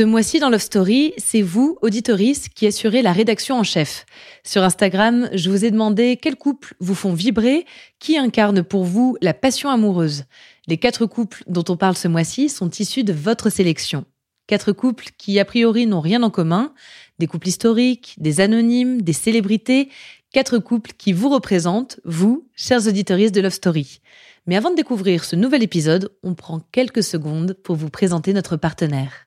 Ce mois-ci dans Love Story, c'est vous, auditoris, qui assurez la rédaction en chef. Sur Instagram, je vous ai demandé quels couples vous font vibrer, qui incarne pour vous la passion amoureuse. Les quatre couples dont on parle ce mois-ci sont issus de votre sélection. Quatre couples qui, a priori, n'ont rien en commun. Des couples historiques, des anonymes, des célébrités. Quatre couples qui vous représentent, vous, chers auditoristes de Love Story. Mais avant de découvrir ce nouvel épisode, on prend quelques secondes pour vous présenter notre partenaire.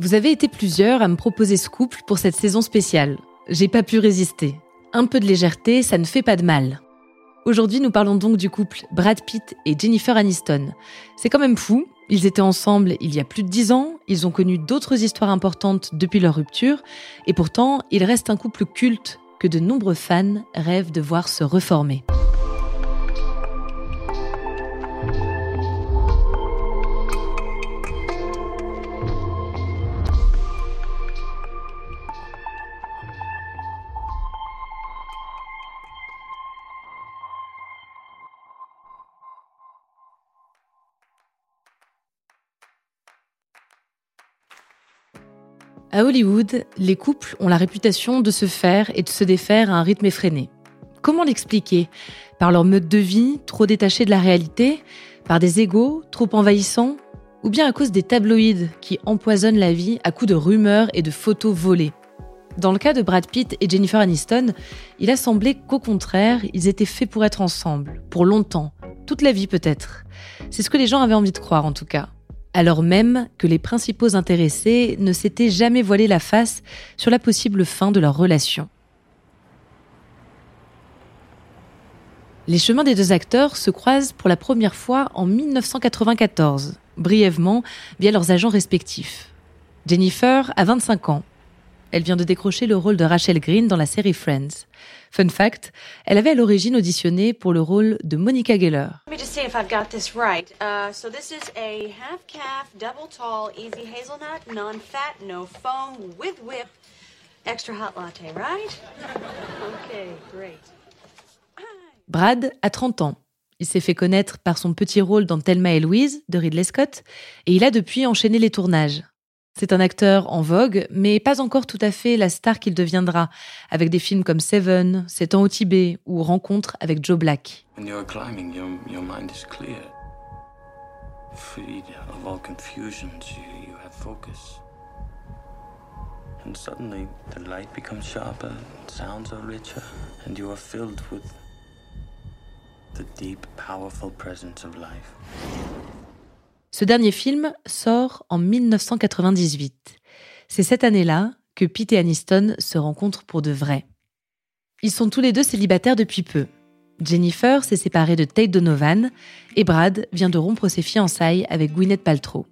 Vous avez été plusieurs à me proposer ce couple pour cette saison spéciale. J'ai pas pu résister. Un peu de légèreté, ça ne fait pas de mal. Aujourd'hui, nous parlons donc du couple Brad Pitt et Jennifer Aniston. C'est quand même fou. Ils étaient ensemble il y a plus de dix ans, ils ont connu d'autres histoires importantes depuis leur rupture, et pourtant, il reste un couple culte que de nombreux fans rêvent de voir se reformer. À Hollywood, les couples ont la réputation de se faire et de se défaire à un rythme effréné. Comment l'expliquer? Par leur mode de vie trop détaché de la réalité? Par des égaux trop envahissants? Ou bien à cause des tabloïds qui empoisonnent la vie à coups de rumeurs et de photos volées? Dans le cas de Brad Pitt et Jennifer Aniston, il a semblé qu'au contraire, ils étaient faits pour être ensemble, pour longtemps, toute la vie peut-être. C'est ce que les gens avaient envie de croire en tout cas alors même que les principaux intéressés ne s'étaient jamais voilé la face sur la possible fin de leur relation. Les chemins des deux acteurs se croisent pour la première fois en 1994, brièvement via leurs agents respectifs. Jennifer a 25 ans elle vient de décrocher le rôle de Rachel Green dans la série Friends. Fun fact, elle avait à l'origine auditionné pour le rôle de Monica Geller. Let me just see if I've got this right. So this is a half calf, double tall, easy hazelnut, non-fat, no foam, with whip, extra hot latte, right? Okay, great. Brad a 30 ans. Il s'est fait connaître par son petit rôle dans Thelma et Louise de Ridley Scott et il a depuis enchaîné les tournages. C'est un acteur en vogue, mais pas encore tout à fait la star qu'il deviendra, avec des films comme Seven, Sept ans au Tibet ou Rencontre avec Joe Black. And suddenly the light becomes sharper, sounds are richer, and you are filled with the deep, powerful presence of life. Ce dernier film sort en 1998. C'est cette année-là que Pete et Aniston se rencontrent pour de vrai. Ils sont tous les deux célibataires depuis peu. Jennifer s'est séparée de Tate Donovan et Brad vient de rompre ses fiançailles avec Gwyneth Paltrow.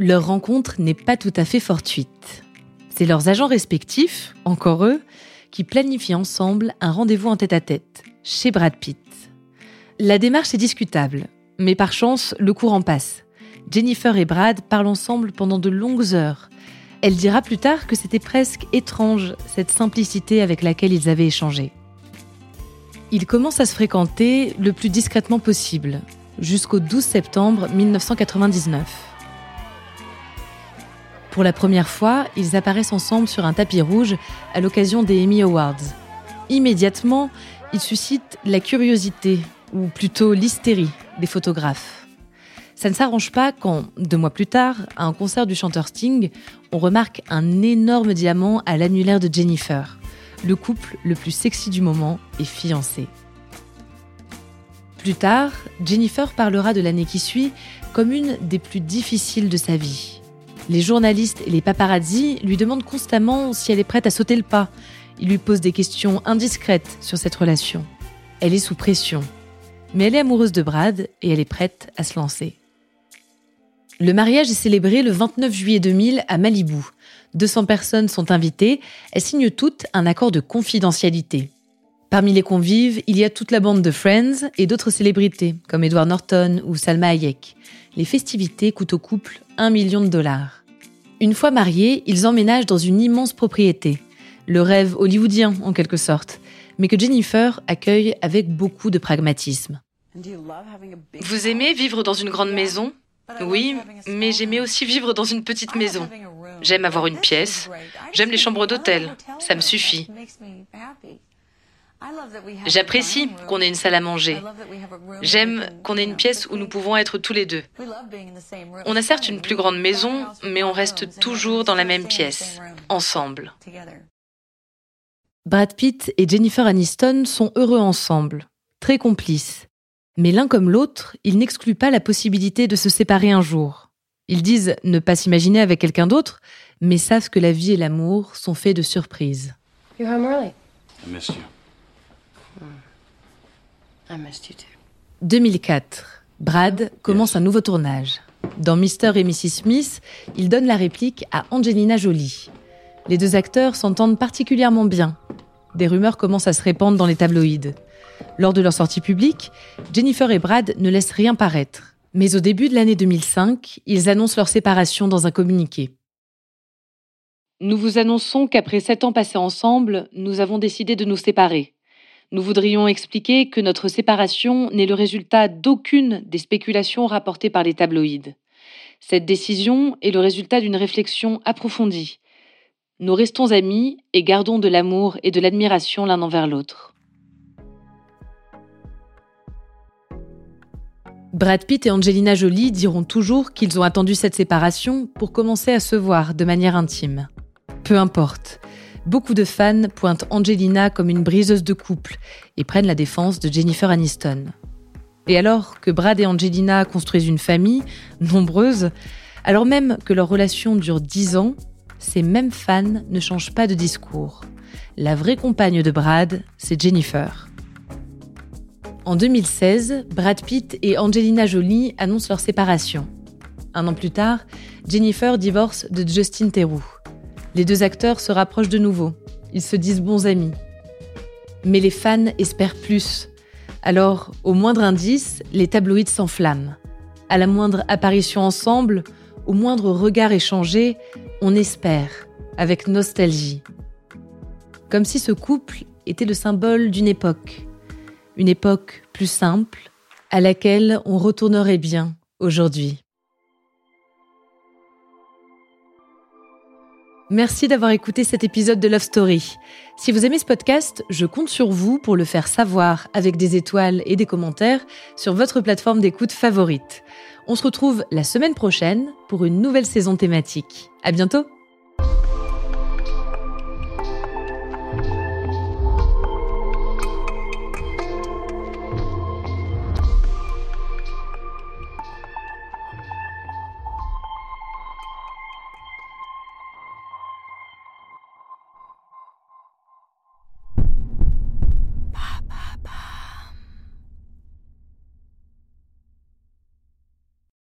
Leur rencontre n'est pas tout à fait fortuite. C'est leurs agents respectifs, encore eux, qui planifient ensemble un rendez-vous en tête-à-tête, chez Brad Pitt. La démarche est discutable, mais par chance, le courant passe. Jennifer et Brad parlent ensemble pendant de longues heures. Elle dira plus tard que c'était presque étrange, cette simplicité avec laquelle ils avaient échangé. Ils commencent à se fréquenter le plus discrètement possible, jusqu'au 12 septembre 1999. Pour la première fois, ils apparaissent ensemble sur un tapis rouge à l'occasion des Emmy Awards. Immédiatement, ils suscitent la curiosité, ou plutôt l'hystérie des photographes. Ça ne s'arrange pas quand, deux mois plus tard, à un concert du chanteur Sting, on remarque un énorme diamant à l'annulaire de Jennifer. Le couple le plus sexy du moment est fiancé. Plus tard, Jennifer parlera de l'année qui suit comme une des plus difficiles de sa vie. Les journalistes et les paparazzi lui demandent constamment si elle est prête à sauter le pas. Ils lui posent des questions indiscrètes sur cette relation. Elle est sous pression Mais elle est amoureuse de Brad et elle est prête à se lancer. Le mariage est célébré le 29 juillet 2000 à Malibu. 200 personnes sont invitées. Elles signent toutes un accord de confidentialité. Parmi les convives, il y a toute la bande de Friends et d'autres célébrités, comme Edward Norton ou Salma Hayek. Les festivités coûtent au couple un million de dollars. Une fois mariés, ils emménagent dans une immense propriété. Le rêve hollywoodien, en quelque sorte, mais que Jennifer accueille avec beaucoup de pragmatisme. Vous aimez vivre dans une grande maison? Oui, mais j'aimais aussi vivre dans une petite maison. J'aime avoir une pièce. J'aime les chambres d'hôtel. Ça me suffit. J'apprécie qu'on ait une salle à manger. J'aime qu'on ait une pièce où nous pouvons être tous les deux. On a certes une plus grande maison, mais on reste toujours dans la même pièce, ensemble. Brad Pitt et Jennifer Aniston sont heureux ensemble, très complices. Mais l'un comme l'autre, ils n'excluent pas la possibilité de se séparer un jour. Ils disent ne pas s'imaginer avec quelqu'un d'autre, mais savent que la vie et l'amour sont faits de surprises. 2004. Brad commence un nouveau tournage. Dans Mr. et Mrs. Smith, il donne la réplique à Angelina Jolie. Les deux acteurs s'entendent particulièrement bien. Des rumeurs commencent à se répandre dans les tabloïds. Lors de leur sortie publique, Jennifer et Brad ne laissent rien paraître. Mais au début de l'année 2005, ils annoncent leur séparation dans un communiqué. Nous vous annonçons qu'après sept ans passés ensemble, nous avons décidé de nous séparer. Nous voudrions expliquer que notre séparation n'est le résultat d'aucune des spéculations rapportées par les tabloïds. Cette décision est le résultat d'une réflexion approfondie. Nous restons amis et gardons de l'amour et de l'admiration l'un envers l'autre. Brad Pitt et Angelina Jolie diront toujours qu'ils ont attendu cette séparation pour commencer à se voir de manière intime. Peu importe. Beaucoup de fans pointent Angelina comme une briseuse de couple et prennent la défense de Jennifer Aniston. Et alors que Brad et Angelina construisent une famille, nombreuse, alors même que leur relation dure dix ans, ces mêmes fans ne changent pas de discours. La vraie compagne de Brad, c'est Jennifer. En 2016, Brad Pitt et Angelina Jolie annoncent leur séparation. Un an plus tard, Jennifer divorce de Justin Theroux. Les deux acteurs se rapprochent de nouveau. Ils se disent bons amis. Mais les fans espèrent plus. Alors, au moindre indice, les tabloïds s'enflamment. À la moindre apparition ensemble, au moindre regard échangé, on espère, avec nostalgie. Comme si ce couple était le symbole d'une époque. Une époque plus simple, à laquelle on retournerait bien aujourd'hui. Merci d'avoir écouté cet épisode de Love Story. Si vous aimez ce podcast, je compte sur vous pour le faire savoir avec des étoiles et des commentaires sur votre plateforme d'écoute favorite. On se retrouve la semaine prochaine pour une nouvelle saison thématique. À bientôt!